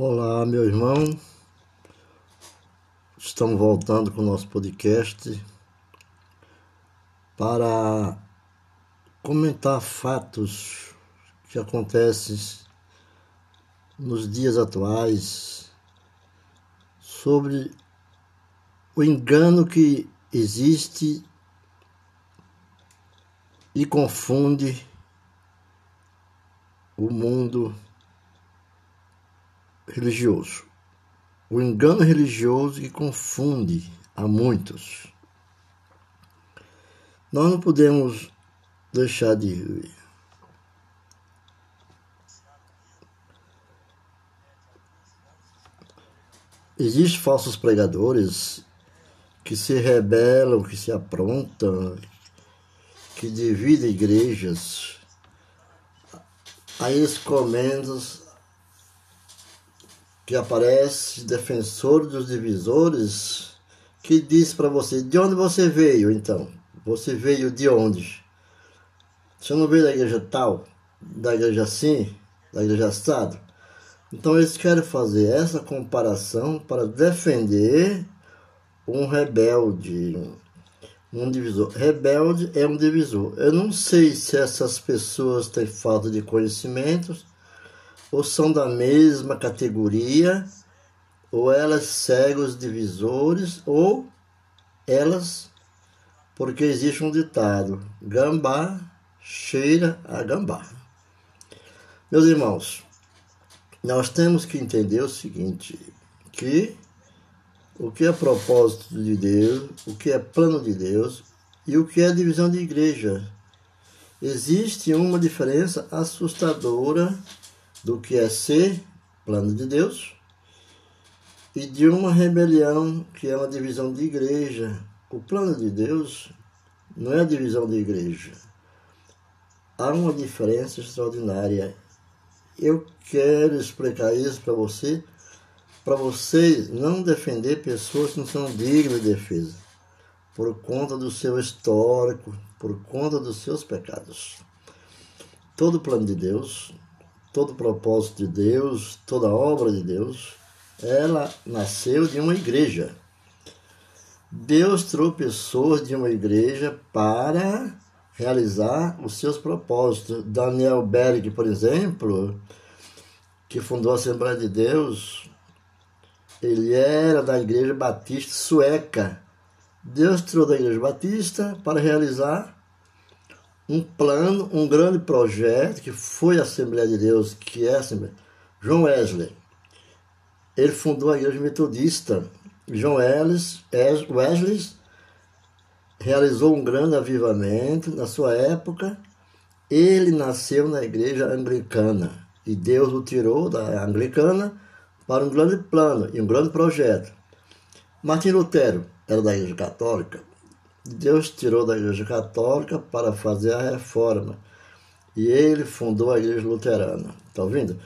Olá, meu irmão. Estamos voltando com o nosso podcast para comentar fatos que acontecem nos dias atuais sobre o engano que existe e confunde o mundo religioso. O engano religioso que confunde a muitos. Nós não podemos deixar de. Existem falsos pregadores que se rebelam, que se aprontam, que dividem igrejas. Aí eles comentam que aparece defensor dos divisores que diz para você de onde você veio então? Você veio de onde? Você não veio da igreja tal da igreja assim da igreja estado então eles querem fazer essa comparação para defender um rebelde um divisor. Rebelde é um divisor. Eu não sei se essas pessoas têm falta de conhecimentos ou são da mesma categoria, ou elas seguem os divisores, ou elas, porque existe um ditado: gambá cheira a gambá. Meus irmãos, nós temos que entender o seguinte: que o que é propósito de Deus, o que é plano de Deus e o que é divisão de igreja. Existe uma diferença assustadora do que é ser plano de Deus e de uma rebelião que é uma divisão de igreja. O plano de Deus não é a divisão de igreja. Há uma diferença extraordinária. Eu quero explicar isso para você, para você não defender pessoas que não são dignas de defesa, por conta do seu histórico, por conta dos seus pecados. Todo plano de Deus todo propósito de Deus, toda obra de Deus, ela nasceu de uma igreja. Deus trouxe pessoas de uma igreja para realizar os seus propósitos. Daniel Berg, por exemplo, que fundou a Assembleia de Deus, ele era da Igreja Batista Sueca. Deus trouxe da Igreja Batista para realizar um plano, um grande projeto que foi a Assembleia de Deus, que é a Assembleia. João Wesley. Ele fundou a Igreja Metodista. João Wesley realizou um grande avivamento na sua época. Ele nasceu na igreja anglicana e Deus o tirou da anglicana para um grande plano e um grande projeto. Martim Lutero era da igreja católica, Deus tirou da Igreja Católica para fazer a reforma. E ele fundou a Igreja Luterana. Está ouvindo?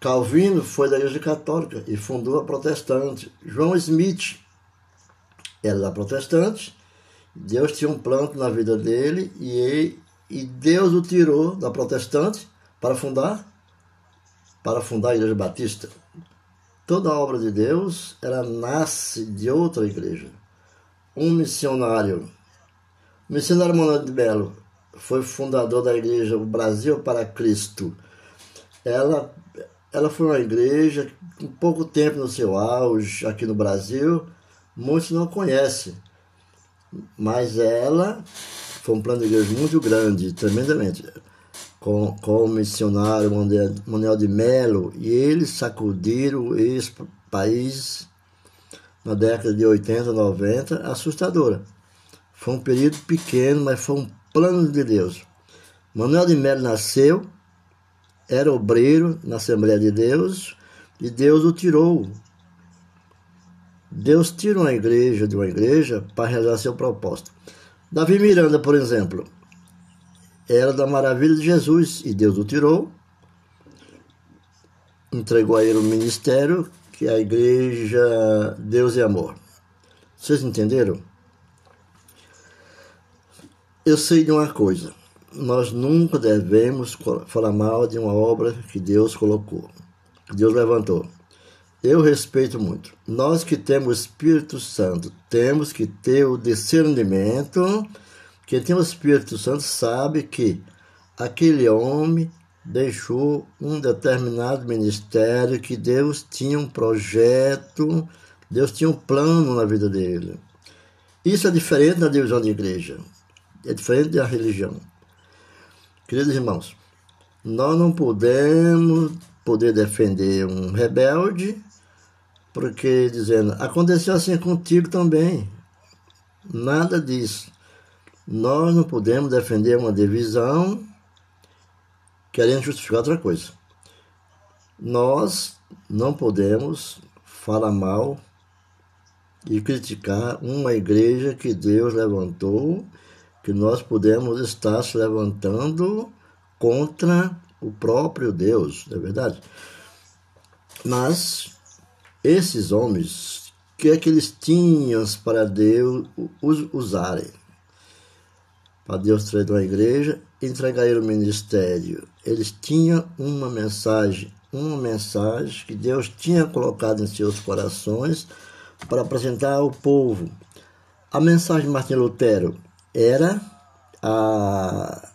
Calvino foi da Igreja Católica e fundou a Protestante. João Smith era da Protestante. Deus tinha um plano na vida dele e, ele, e Deus o tirou da Protestante para fundar para fundar a Igreja Batista. Toda a obra de Deus ela nasce de outra igreja um missionário. O missionário Manuel de Belo foi fundador da igreja Brasil para Cristo. Ela, ela foi uma igreja com pouco tempo no seu auge aqui no Brasil, muitos não conhecem, mas ela foi um plano de igreja muito grande, tremendamente, com, com o missionário Manuel de Melo, e eles sacudiram esse país na década de 80, 90, assustadora. Foi um período pequeno, mas foi um plano de Deus. Manuel de Melo nasceu, era obreiro na Assembleia de Deus e Deus o tirou. Deus tira uma igreja de uma igreja para realizar seu propósito. Davi Miranda, por exemplo, era da maravilha de Jesus e Deus o tirou, entregou a ele o ministério que é a igreja Deus e Amor. Vocês entenderam? Eu sei de uma coisa. Nós nunca devemos falar mal de uma obra que Deus colocou. que Deus levantou. Eu respeito muito. Nós que temos o Espírito Santo, temos que ter o discernimento. Quem tem o Espírito Santo sabe que aquele homem deixou um determinado ministério, que Deus tinha um projeto, Deus tinha um plano na vida dele. Isso é diferente da divisão de igreja, é diferente da religião. Queridos irmãos, nós não podemos poder defender um rebelde porque dizendo, aconteceu assim contigo também. Nada disso. Nós não podemos defender uma divisão querendo justificar outra coisa. Nós não podemos falar mal e criticar uma igreja que Deus levantou, que nós podemos estar se levantando contra o próprio Deus, não é verdade? Mas esses homens, o que é que eles tinham para Deus usarem? Para Deus treinar a igreja, entregar o ministério. Eles tinham uma mensagem, uma mensagem que Deus tinha colocado em seus corações para apresentar ao povo. A mensagem de Martin Lutero era a,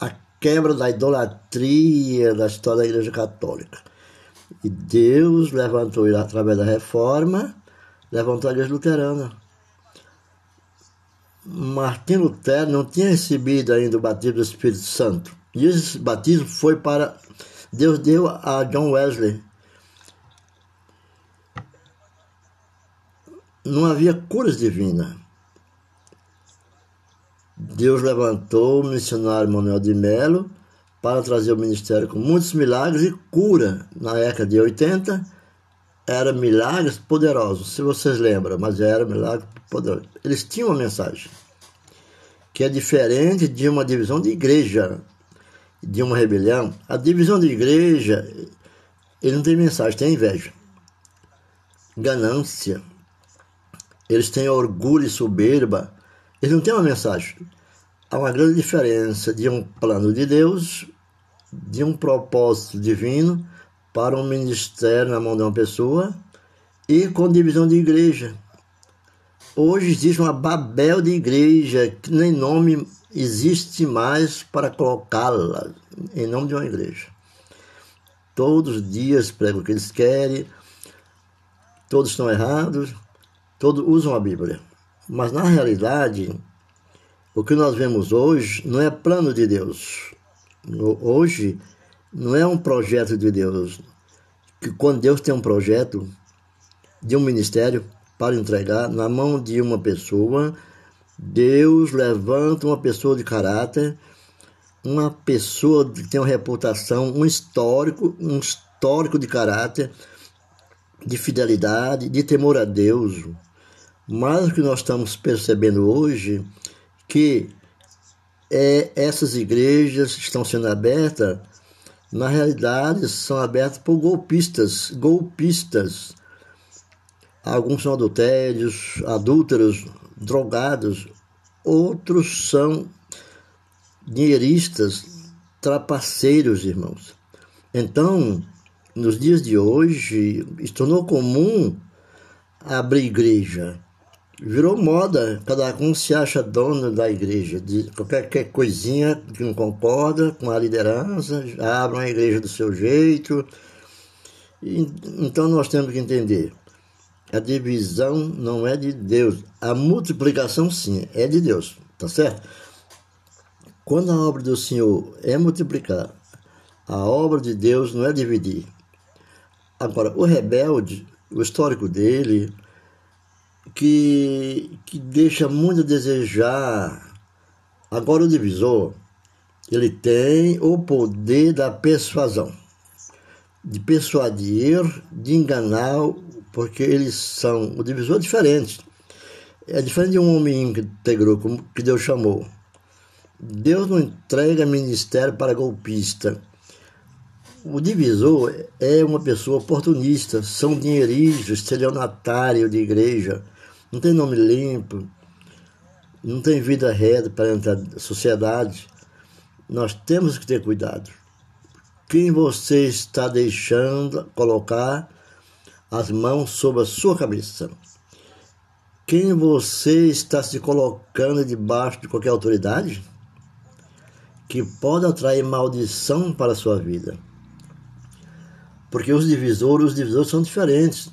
a quebra da idolatria da história da Igreja Católica. E Deus levantou através da reforma, levantou a igreja luterana. Martim Lutero não tinha recebido ainda o batismo do Espírito Santo. E esse batismo foi para. Deus deu a John Wesley. Não havia curas divinas. Deus levantou o missionário Manuel de Melo para trazer o ministério com muitos milagres e cura. Na década de 80, eram milagres poderosos, se vocês lembram, mas era milagre poderoso. Eles tinham uma mensagem que é diferente de uma divisão de igreja, de uma rebelião. A divisão de igreja, ele não tem mensagem, tem inveja, ganância. Eles têm orgulho e soberba. Eles não têm uma mensagem há uma grande diferença de um plano de Deus, de um propósito divino para um ministério na mão de uma pessoa e com divisão de igreja. Hoje existe uma Babel de igreja que nem nome existe mais para colocá-la em nome de uma igreja. Todos os dias pregam o que eles querem, todos estão errados, todos usam a Bíblia. Mas na realidade, o que nós vemos hoje não é plano de Deus. Hoje não é um projeto de Deus. Que quando Deus tem um projeto de um ministério para entregar na mão de uma pessoa, Deus levanta uma pessoa de caráter, uma pessoa que tem uma reputação, um histórico, um histórico de caráter, de fidelidade, de temor a Deus. Mas o que nós estamos percebendo hoje que é, essas igrejas estão sendo abertas, na realidade, são abertas por golpistas, golpistas. Alguns são adultérios, adúlteros, drogados, outros são dinheiristas, trapaceiros, irmãos. Então, nos dias de hoje, se tornou comum abrir igreja virou moda, cada um se acha dono da igreja, de qualquer, coisinha que não concorda com a liderança, abre uma igreja do seu jeito. Então nós temos que entender, a divisão não é de Deus, a multiplicação sim, é de Deus, tá certo? Quando a obra do Senhor é multiplicar, a obra de Deus não é dividir. Agora, o rebelde, o histórico dele, que, que deixa muito a desejar. Agora o divisor, ele tem o poder da persuasão, de persuadir, de enganar, porque eles são o divisor é diferente. É diferente de um homem íntegro, como que Deus chamou. Deus não entrega ministério para golpista. O divisor é uma pessoa oportunista, são dinheiristas, estelionatário de igreja, não tem nome limpo, não tem vida reta para na sociedade. Nós temos que ter cuidado. quem você está deixando colocar as mãos sobre a sua cabeça. Quem você está se colocando debaixo de qualquer autoridade que pode atrair maldição para a sua vida. Porque os divisores, os divisores são diferentes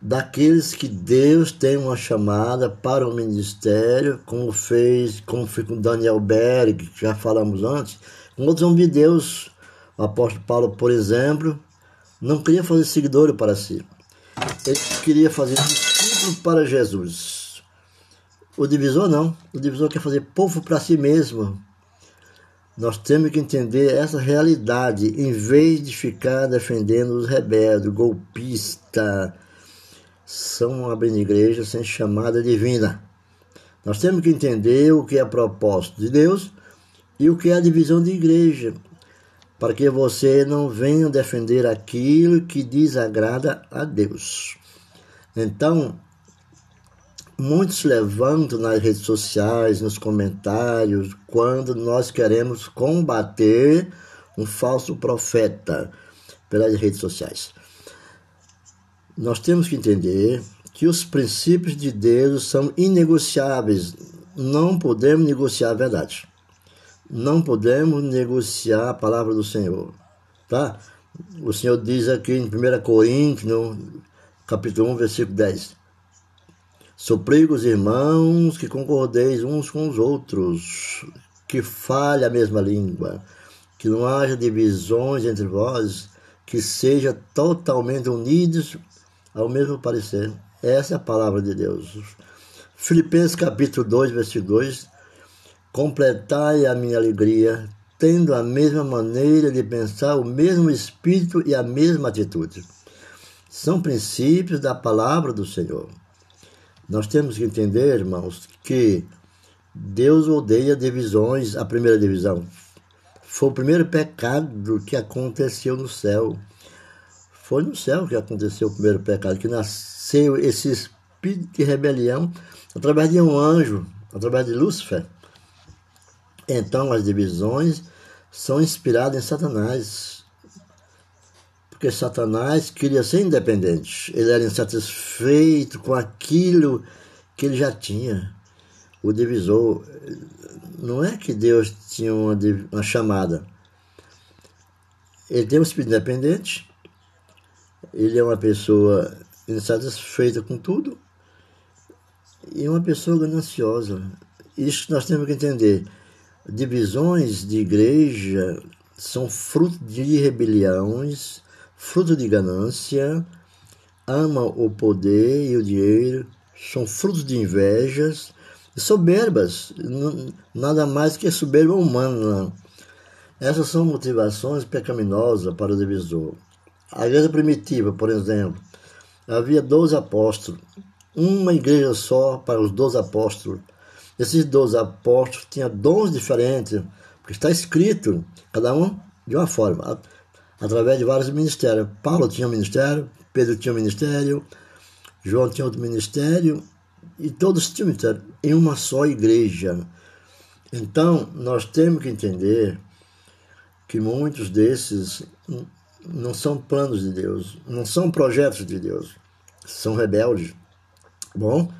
daqueles que Deus tem uma chamada para o ministério, como fez, como foi com Daniel Berg, que já falamos antes, com outros homens de Deus. O apóstolo Paulo, por exemplo, não queria fazer seguidor para si. Ele queria fazer discípulo para Jesus. O divisor não. O divisor quer fazer povo para si mesmo. Nós temos que entender essa realidade, em vez de ficar defendendo os rebeldes, golpistas, são abrindo igreja sem chamada divina. Nós temos que entender o que é propósito de Deus e o que é a divisão de igreja, para que você não venha defender aquilo que desagrada a Deus. Então, muitos levantam nas redes sociais, nos comentários, quando nós queremos combater um falso profeta pelas redes sociais. Nós temos que entender que os princípios de Deus são inegociáveis. Não podemos negociar a verdade. Não podemos negociar a palavra do Senhor. Tá? O Senhor diz aqui em 1 Coríntios, capítulo 1, versículo 10. Suplico os irmãos que concordeis uns com os outros, que fale a mesma língua, que não haja divisões entre vós, que seja totalmente unidos ao mesmo parecer. Essa é a palavra de Deus. Filipenses capítulo 2, versículo 2. Completai a minha alegria, tendo a mesma maneira de pensar, o mesmo espírito e a mesma atitude. São princípios da palavra do Senhor. Nós temos que entender, irmãos, que Deus odeia divisões. A primeira divisão foi o primeiro pecado que aconteceu no céu. Foi no céu que aconteceu o primeiro pecado, que nasceu esse espírito de rebelião através de um anjo, através de Lúcifer. Então as divisões são inspiradas em Satanás. Porque Satanás queria ser independente. Ele era insatisfeito com aquilo que ele já tinha. O divisor. Não é que Deus tinha uma, uma chamada. Ele tem um espírito independente ele é uma pessoa insatisfeita com tudo e uma pessoa gananciosa. Isso nós temos que entender. Divisões de igreja são fruto de rebeliões, fruto de ganância, ama o poder e o dinheiro, são frutos de invejas e soberbas, nada mais que soberba humana. Essas são motivações pecaminosas para o divisor. A igreja primitiva, por exemplo, havia 12 apóstolos, uma igreja só para os 12 apóstolos. Esses 12 apóstolos tinham dons diferentes, porque está escrito, cada um de uma forma, através de vários ministérios. Paulo tinha um ministério, Pedro tinha um ministério, João tinha outro ministério, e todos tinham ministério em uma só igreja. Então, nós temos que entender que muitos desses não são planos de Deus, não são projetos de Deus, são rebeldes. Bom,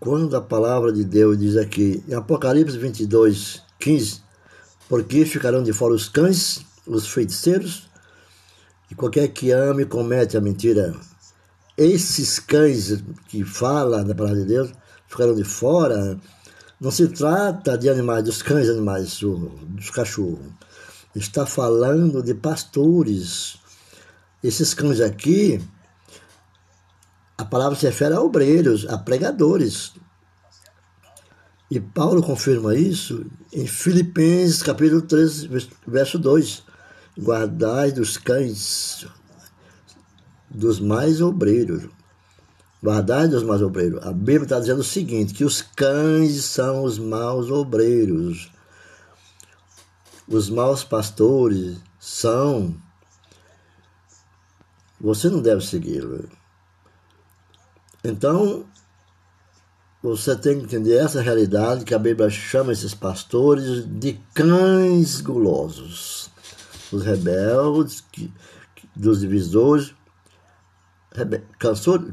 quando a palavra de Deus diz aqui, em Apocalipse 22, 15, porque ficarão de fora os cães, os feiticeiros, e qualquer que ame comete a mentira. Esses cães que falam da palavra de Deus ficarão de fora. Não se trata de animais, dos cães animais, dos cachorros está falando de pastores. Esses cães aqui, a palavra se refere a obreiros, a pregadores. E Paulo confirma isso em Filipenses capítulo 3, verso 2. Guardai dos cães, dos mais obreiros. Guardai dos mais obreiros. A Bíblia está dizendo o seguinte, que os cães são os maus obreiros os maus pastores são. Você não deve segui-lo. Então, você tem que entender essa realidade que a Bíblia chama esses pastores de cães gulosos. Os rebeldes, que, dos divisores, rebe,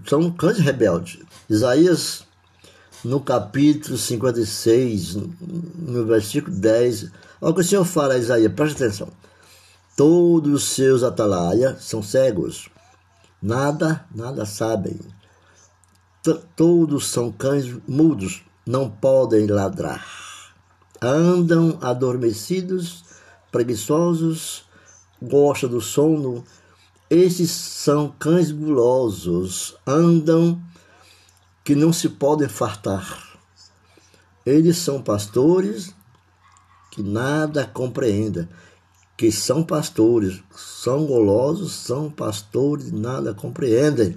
são cães rebeldes. Isaías, no capítulo 56, no versículo 10, olha o que o Senhor fala a Isaías, preste atenção. Todos os seus atalaias são cegos, nada, nada sabem. T todos são cães mudos, não podem ladrar. Andam adormecidos, preguiçosos, gostam do sono. Esses são cães gulosos, andam que não se podem fartar. Eles são pastores que nada compreendem que são pastores, são golosos, são pastores, nada compreendem.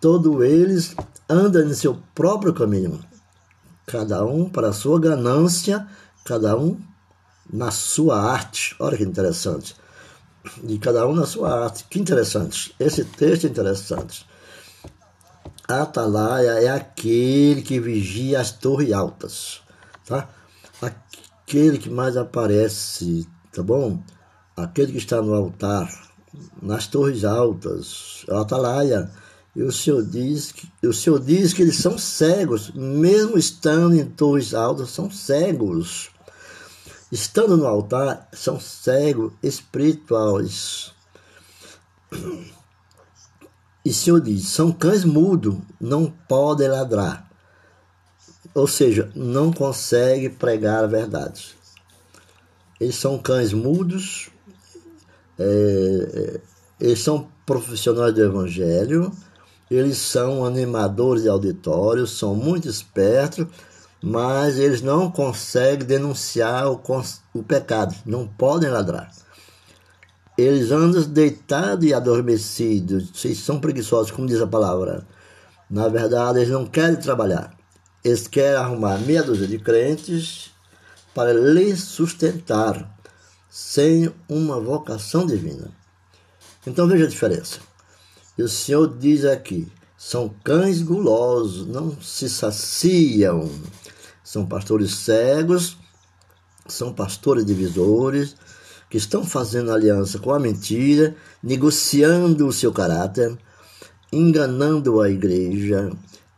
Todos eles andam em seu próprio caminho, cada um para a sua ganância, cada um na sua arte. Olha que interessante. De cada um na sua arte. Que interessante. Esse texto é interessante. Atalaia é aquele que vigia as torres altas, tá? Aquele que mais aparece tá bom? Aquele que está no altar, nas torres altas, a atalaia, e o Senhor diz que, o Senhor diz que eles são cegos, mesmo estando em torres altas, são cegos. Estando no altar, são cegos espirituais. E o Senhor diz: são cães mudos, não podem ladrar. Ou seja, não conseguem pregar a verdade. Eles são cães mudos, é, é, eles são profissionais do Evangelho, eles são animadores de auditório, são muito espertos, mas eles não conseguem denunciar o, o pecado, não podem ladrar. Eles andam deitados e adormecidos, vocês são preguiçosos, como diz a palavra. Na verdade, eles não querem trabalhar. Eles querem arrumar meia dúzia de crentes para lhe sustentar sem uma vocação divina. Então veja a diferença. E o Senhor diz aqui: são cães gulosos, não se saciam, são pastores cegos, são pastores divisores, que estão fazendo aliança com a mentira, negociando o seu caráter, enganando a igreja,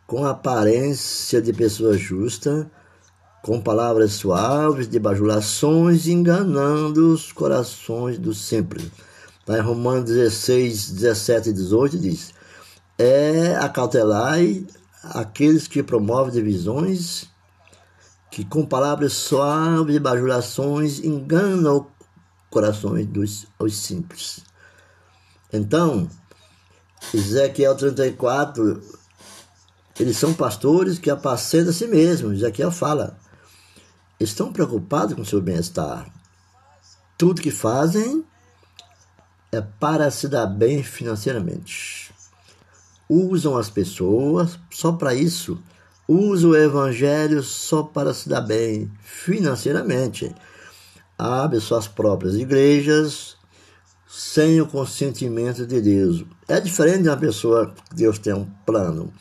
com a aparência de pessoa justa, com palavras suaves de bajulações, enganando os corações dos simples. Lá em Romanos 16, 17 e 18 diz: É acautelai aqueles que promovem divisões, que com palavras suaves e bajulações enganam corações dos os simples. Então, Ezequiel 34, eles são pastores que apacentam a si mesmos. Ezequiel fala: estão preocupados com seu bem-estar. Tudo que fazem é para se dar bem financeiramente. Usam as pessoas só para isso. Usam o evangelho só para se dar bem financeiramente. Abre suas próprias igrejas sem o consentimento de Deus. É diferente de uma pessoa que Deus tem um plano,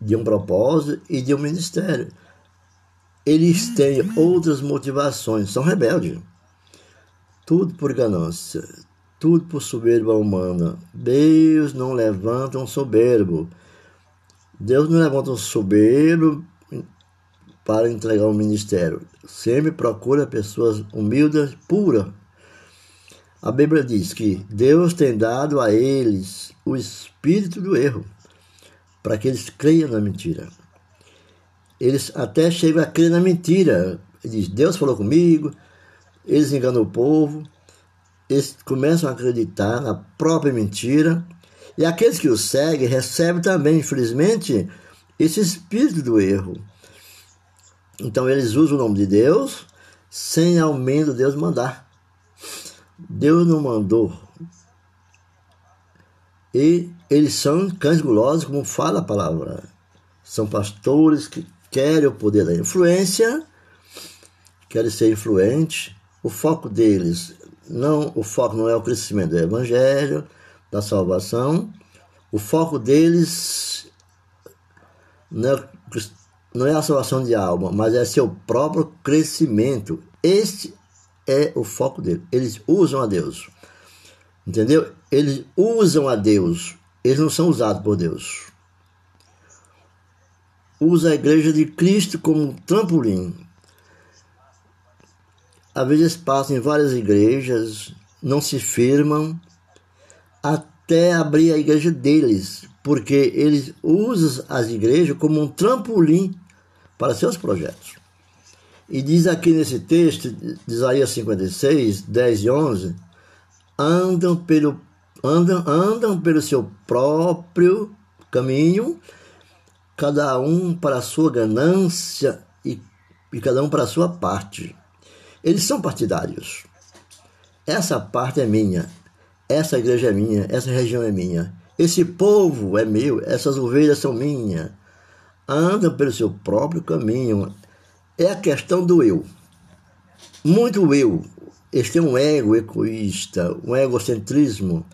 de um propósito e de um ministério eles têm outras motivações, são rebeldes. Tudo por ganância, tudo por soberba humana. Deus não levanta um soberbo. Deus não levanta um soberbo para entregar um ministério. Sempre procura pessoas humildes, puras. A Bíblia diz que Deus tem dado a eles o espírito do erro, para que eles creiam na mentira eles até chegam a crer na mentira. Diz, Deus falou comigo, eles enganam o povo, eles começam a acreditar na própria mentira. E aqueles que o seguem recebem também, infelizmente, esse espírito do erro. Então eles usam o nome de Deus sem ao menos Deus mandar. Deus não mandou. E eles são cães gulosos, como fala a palavra. São pastores que querem o poder da influência, querem ser influentes. O foco deles não, o foco não é o crescimento do evangelho, da salvação. O foco deles não é, não é a salvação de alma, mas é seu próprio crescimento. Este é o foco dele. Eles usam a Deus. Entendeu? Eles usam a Deus. Eles não são usados por Deus. Usa a igreja de Cristo como um trampolim. Às vezes passam em várias igrejas, não se firmam até abrir a igreja deles, porque eles usam as igrejas como um trampolim para seus projetos. E diz aqui nesse texto, de Isaías 56, 10 e 11, andam pelo, andam, andam pelo seu próprio caminho, cada um para a sua ganância e, e cada um para a sua parte. Eles são partidários. Essa parte é minha, essa igreja é minha, essa região é minha, esse povo é meu, essas ovelhas são minhas. Andam pelo seu próprio caminho. É a questão do eu. Muito eu. Eles têm um ego egoísta, um egocentrismo.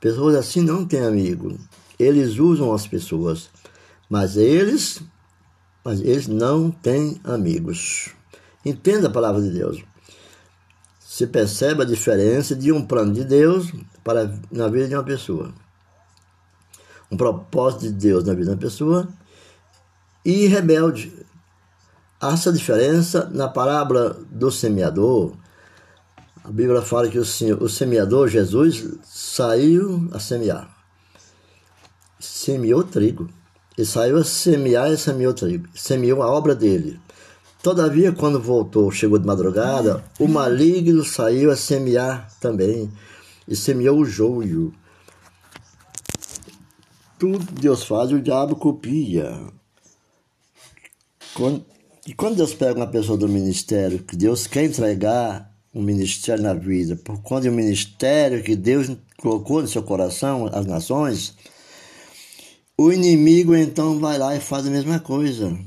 Pessoas assim não têm amigo. Eles usam as pessoas, mas eles, mas eles não têm amigos. Entenda a palavra de Deus. Se percebe a diferença de um plano de Deus para na vida de uma pessoa. Um propósito de Deus na vida de uma pessoa e rebelde. Há essa diferença na parábola do semeador. A Bíblia fala que o, o semeador, Jesus, saiu a semear. Semeou trigo. Ele saiu a semear e semeou trigo. Semeou a obra dele. Todavia, quando voltou, chegou de madrugada, o maligno saiu a semear também e semeou o joio. Tudo Deus faz, o diabo copia. E quando Deus pega uma pessoa do ministério, que Deus quer entregar um ministério na vida, por conta um ministério que Deus colocou no seu coração, as nações, o inimigo então vai lá e faz a mesma coisa.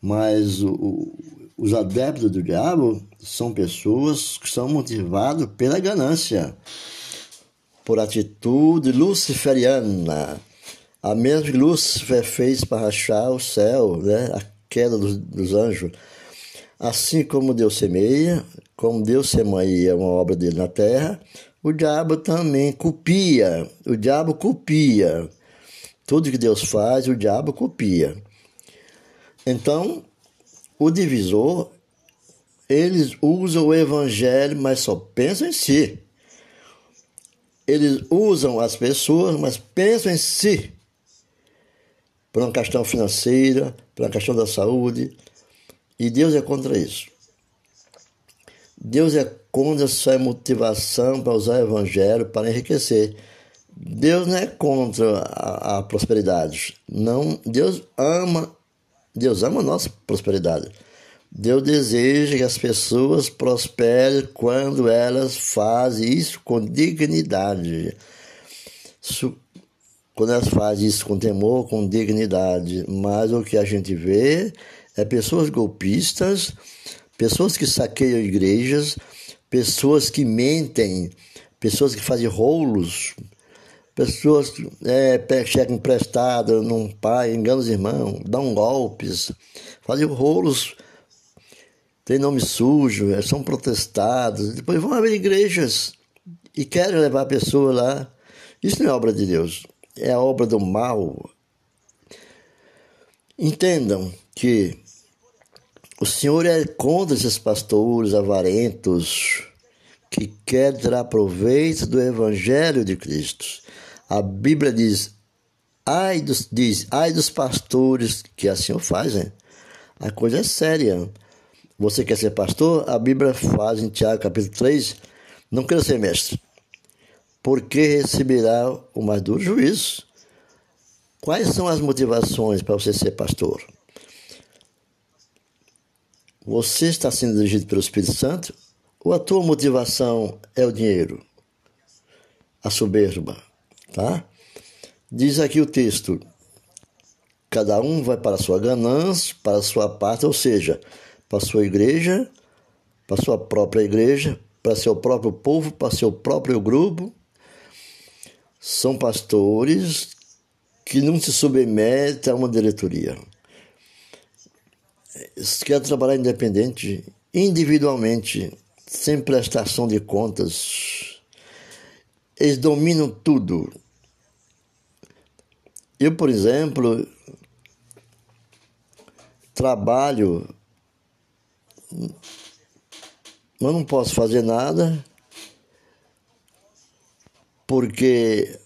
Mas o, os adeptos do diabo são pessoas que são motivadas pela ganância por atitude luciferiana. A mesma que Lúcifer fez para rachar o céu, né? a queda dos, dos anjos. Assim como Deus semeia, como Deus semeia uma obra dele na terra, o diabo também copia. O diabo copia. Tudo que Deus faz, o diabo copia. Então, o divisor, eles usam o evangelho, mas só pensam em si eles usam as pessoas, mas pensam em si. Por uma questão financeira, por uma questão da saúde. E Deus é contra isso. Deus é contra essa motivação para usar o evangelho para enriquecer. Deus não é contra a, a prosperidade. Não, Deus ama, Deus ama a nossa prosperidade. Deus deseja que as pessoas prosperem quando elas fazem isso com dignidade. Quando elas fazem isso com temor, com dignidade. Mas o que a gente vê é pessoas golpistas, pessoas que saqueiam igrejas, pessoas que mentem, pessoas que fazem rolos, pessoas que é, chegam emprestado num pai, enganam os irmãos, dão golpes, fazem rolos tem nome sujo, é, são protestados, depois vão abrir igrejas e querem levar a pessoa lá. Isso não é obra de Deus, é a obra do mal. Entendam que o Senhor é contra esses pastores avarentos que querem tirar proveito do Evangelho de Cristo. A Bíblia diz, ai dos, diz, ai dos pastores que assim o fazem. A coisa é séria. Você quer ser pastor? A Bíblia faz em Tiago capítulo 3, não queira ser mestre, porque receberá o mais duro juízo. Quais são as motivações para você ser pastor? Você está sendo dirigido pelo Espírito Santo ou a tua motivação é o dinheiro? A soberba, tá? Diz aqui o texto: cada um vai para a sua ganância, para a sua parte, ou seja, para sua igreja, para sua própria igreja, para seu próprio povo, para seu próprio grupo. São pastores que não se submetem a uma diretoria. Quer trabalhar independente, individualmente, sem prestação de contas. Eles dominam tudo. Eu, por exemplo, trabalho, mas não posso fazer nada porque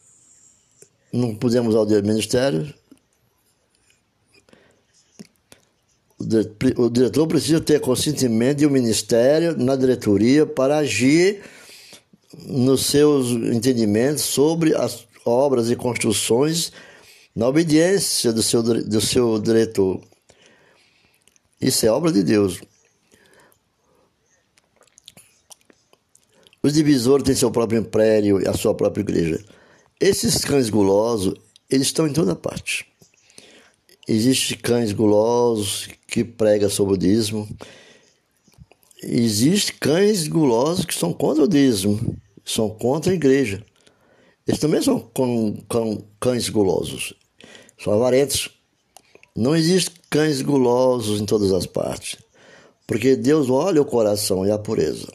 não pudemos ao ministério. O diretor precisa ter consentimento do ministério na diretoria para agir nos seus entendimentos sobre as obras e construções na obediência do seu, do seu diretor. Isso é obra de Deus. Os divisores têm seu próprio império e a sua própria igreja. Esses cães gulosos, eles estão em toda parte. Existem cães gulosos que pregam sobre o dízimo. Existem cães gulosos que são contra o dízimo, são contra a igreja. Eles também são cães gulosos, são avarentos. Não existem cães gulosos em todas as partes, porque Deus olha o coração e a pureza.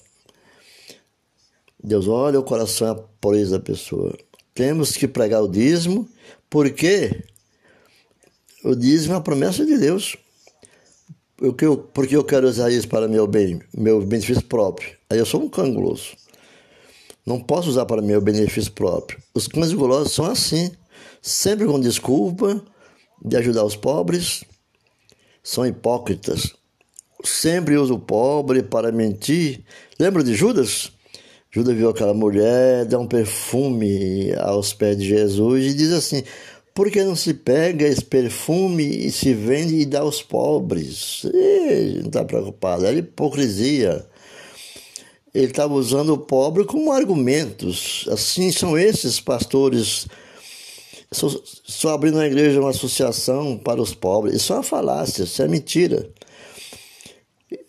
Deus olha o coração e a pureza da pessoa. Temos que pregar o dízimo, porque o dízimo é a promessa de Deus. Eu, porque eu quero usar isso para meu bem, meu benefício próprio. Aí eu sou um cão guloso. Não posso usar para meu benefício próprio. Os cães gulosos são assim, sempre com desculpa de ajudar os pobres, são hipócritas. Sempre usa o pobre para mentir. Lembra de Judas? Judas viu aquela mulher, dá um perfume aos pés de Jesus e diz assim: por que não se pega esse perfume e se vende e dá aos pobres? Ele não está preocupado, é hipocrisia. Ele estava usando o pobre como argumentos. Assim são esses pastores. Só abrindo na igreja uma associação para os pobres. Isso é uma falácia, isso é mentira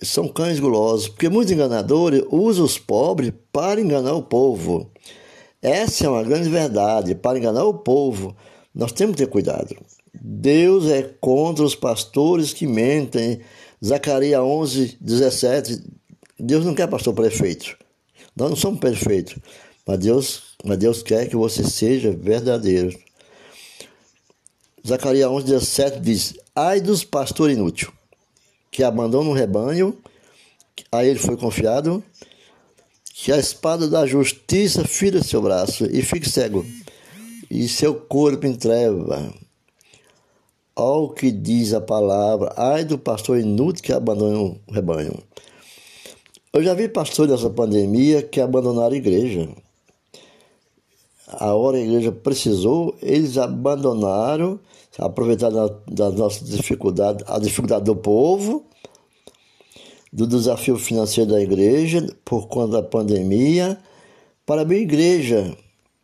são cães gulosos, porque muitos enganadores usam os pobres para enganar o povo. Essa é uma grande verdade, para enganar o povo. Nós temos que ter cuidado. Deus é contra os pastores que mentem. Zacarias 11, 17. Deus não quer pastor perfeito. Nós não somos perfeitos. Mas Deus, mas Deus quer que você seja verdadeiro. Zacarias 11, 17 diz: Ai dos pastores inúteis que abandona o rebanho, a ele foi confiado, que a espada da justiça fira seu braço e fique cego, e seu corpo em treva. Ao que diz a palavra, ai do pastor inútil que abandona o rebanho. Eu já vi pastores nessa pandemia que abandonaram a igreja. A hora a igreja precisou, eles abandonaram aproveitar da, da nossa dificuldade, a dificuldade do povo, do desafio financeiro da igreja por conta da pandemia. Para a igreja,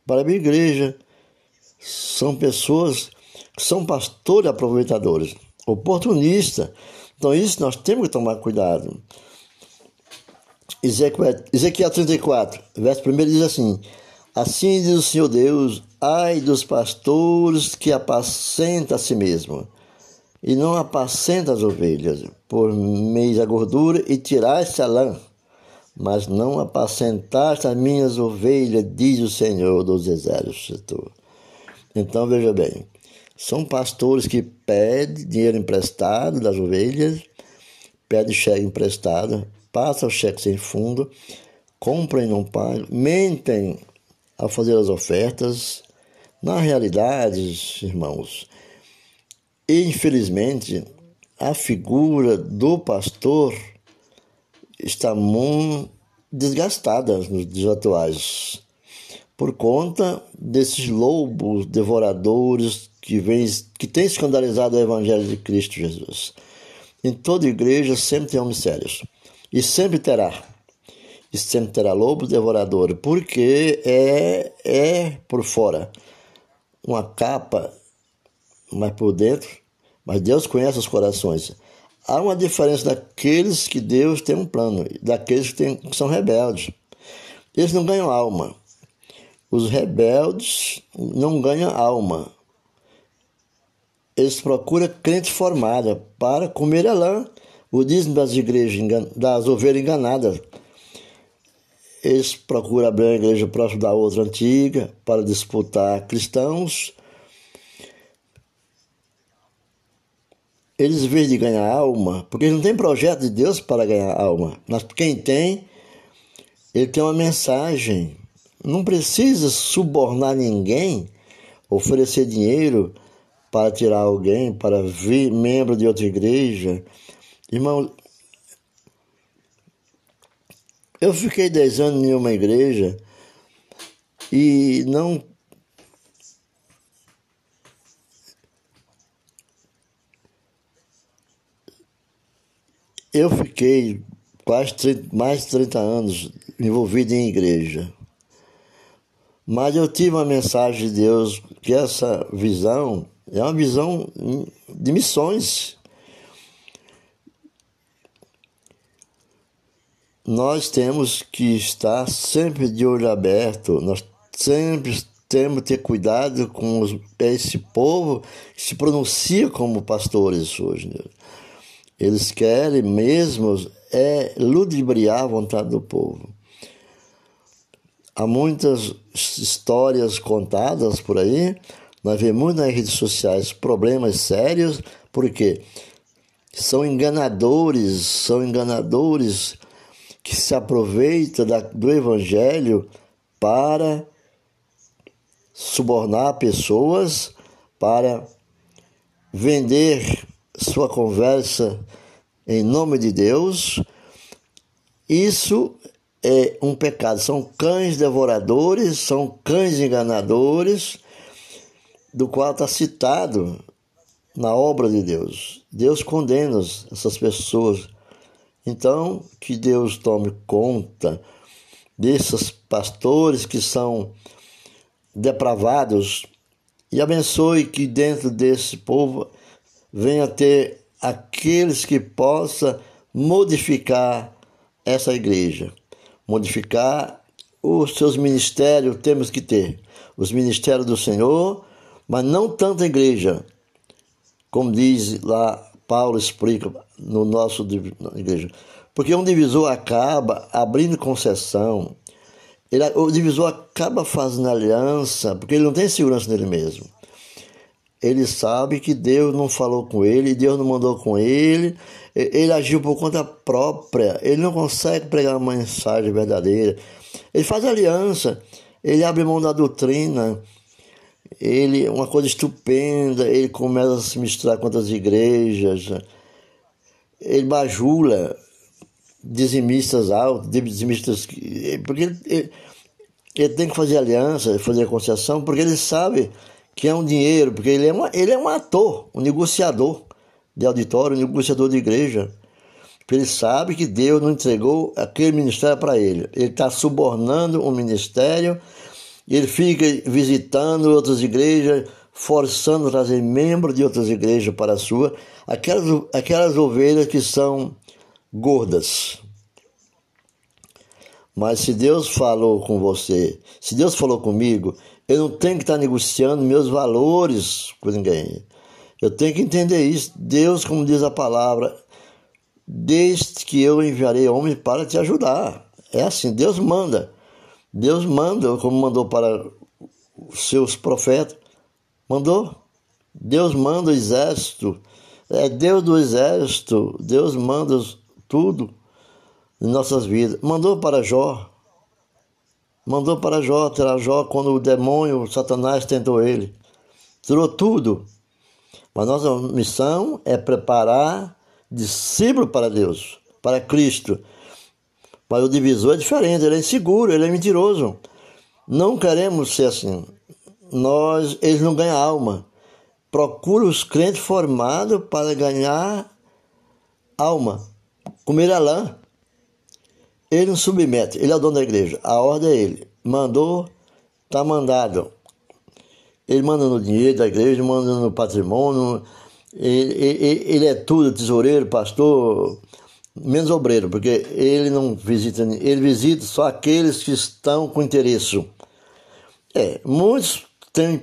para a igreja, são pessoas que são pastores aproveitadores, oportunistas. Então, isso nós temos que tomar cuidado. Ezequiel 34, verso 1 diz assim: Assim diz o Senhor Deus: Ai dos pastores que apacentam a si mesmo, e não apacentam as ovelhas, por meio da gordura, e tiraste a lã, mas não apacentaste as minhas ovelhas, diz o Senhor dos exércitos. Então veja bem, são pastores que pedem dinheiro emprestado das ovelhas, pedem cheque emprestado, passam o cheque sem fundo, compram e não pagam, mentem ao fazer as ofertas. Na realidade, irmãos, infelizmente, a figura do pastor está muito desgastada nos dias atuais por conta desses lobos devoradores que, vem, que têm escandalizado o Evangelho de Cristo Jesus. Em toda igreja sempre tem homens sérios e sempre terá e sempre terá lobo devorador, porque é, é por fora uma capa, mas por dentro, mas Deus conhece os corações. Há uma diferença daqueles que Deus tem um plano, daqueles que, tem, que são rebeldes. Eles não ganham alma. Os rebeldes não ganham alma. Eles procuram crente formada para comer a lã, o dízimo das igrejas, das ovelhas enganadas eles procuram abrir uma igreja próximo da outra antiga para disputar cristãos. Eles, vez de ganhar alma, porque não têm projeto de Deus para ganhar alma, mas quem tem, ele tem uma mensagem. Não precisa subornar ninguém, oferecer dinheiro para tirar alguém, para vir membro de outra igreja. Irmão, eu fiquei dez anos em uma igreja e não. Eu fiquei quase 30, mais de 30 anos envolvido em igreja. Mas eu tive uma mensagem de Deus que essa visão é uma visão de missões. Nós temos que estar sempre de olho aberto, nós sempre temos que ter cuidado com os, esse povo que se pronuncia como pastores hoje. Né? Eles querem mesmo é ludibriar a vontade do povo. Há muitas histórias contadas por aí, nós vemos muito nas redes sociais problemas sérios, porque são enganadores, são enganadores que se aproveita da, do Evangelho para subornar pessoas, para vender sua conversa em nome de Deus. Isso é um pecado. São cães devoradores, são cães enganadores, do qual está citado na obra de Deus. Deus condena essas pessoas então, que Deus tome conta desses pastores que são depravados e abençoe que dentro desse povo venha ter aqueles que possa modificar essa igreja, modificar os seus ministérios, temos que ter. Os ministérios do Senhor, mas não tanta igreja, como diz lá Paulo explica no nosso na igreja. Porque um divisor acaba abrindo concessão, ele, o divisor acaba fazendo aliança, porque ele não tem segurança nele mesmo. Ele sabe que Deus não falou com ele, Deus não mandou com ele, ele agiu por conta própria, ele não consegue pregar uma mensagem verdadeira. Ele faz aliança, ele abre mão da doutrina, ele uma coisa estupenda, ele começa a se misturar com outras igrejas, ele bajula dizimistas altos, dizimistas porque ele, ele, ele, tem que fazer aliança, fazer concessão, porque ele sabe que é um dinheiro, porque ele é, uma, ele é um ator, um negociador de auditório, um negociador de igreja. Porque ele sabe que Deus não entregou aquele ministério para ele. Ele está subornando um ministério ele fica visitando outras igrejas, forçando a trazer membros de outras igrejas para a sua, aquelas, aquelas ovelhas que são gordas. Mas se Deus falou com você, se Deus falou comigo, eu não tenho que estar negociando meus valores com ninguém. Eu tenho que entender isso. Deus, como diz a palavra, desde que eu enviarei homens para te ajudar. É assim, Deus manda. Deus manda, como mandou para os seus profetas, mandou. Deus manda o exército, é Deus do exército, Deus manda tudo em nossas vidas. Mandou para Jó, mandou para Jó, terá Jó quando o demônio, Satanás tentou ele. Tirou tudo. Mas nossa missão é preparar discípulo para Deus, para Cristo. Mas o divisor é diferente, ele é inseguro, ele é mentiroso. Não queremos ser assim. Nós, eles não ganham alma. Procura os crentes formados para ganhar alma. Comer a lã. Ele não submete, ele é o dono da igreja. A ordem é ele. Mandou, está mandado. Ele manda no dinheiro da igreja, manda no patrimônio. Ele, ele, ele é tudo, tesoureiro, pastor, menos obreiro, porque ele não visita, ele visita só aqueles que estão com interesse. É, muitos têm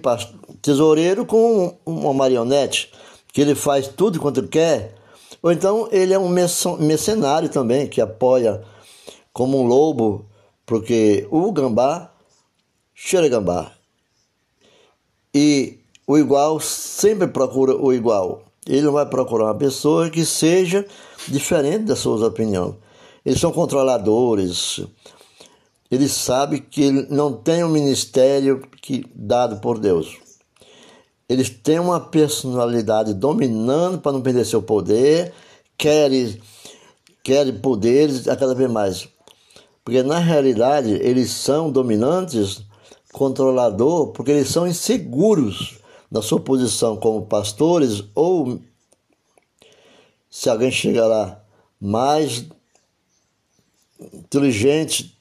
tesoureiro com uma marionete, que ele faz tudo quanto ele quer, ou então ele é um mercenário também, que apoia como um lobo Porque o gambá cheira gambá. E o igual sempre procura o igual. Ele não vai procurar uma pessoa que seja diferente das suas opiniões. Eles são controladores. Eles sabem que ele não tem um ministério que, dado por Deus. Eles têm uma personalidade dominando para não perder seu poder, querem, querem poderes a cada vez mais. Porque na realidade eles são dominantes, controlador, porque eles são inseguros na sua posição como pastores ou se alguém chegar lá mais inteligente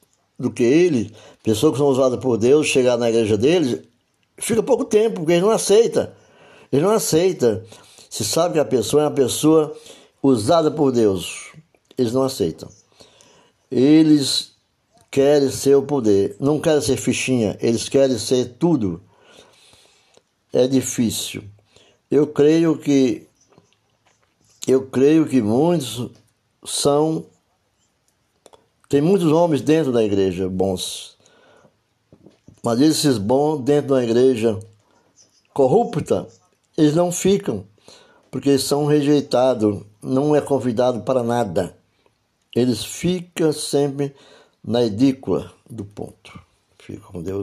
do que ele, pessoas que são usadas por Deus, chegar na igreja deles, fica pouco tempo, porque ele não aceita. Ele não aceita. Se sabe que a pessoa é uma pessoa usada por Deus, eles não aceitam. Eles querem ser o poder, não querem ser fichinha, eles querem ser tudo. É difícil. Eu creio que eu creio que muitos são tem muitos homens dentro da igreja bons. Mas esses bons dentro da igreja corrupta, eles não ficam, porque são rejeitados, não é convidado para nada. Eles ficam sempre na edícula do ponto. Fica com Deus.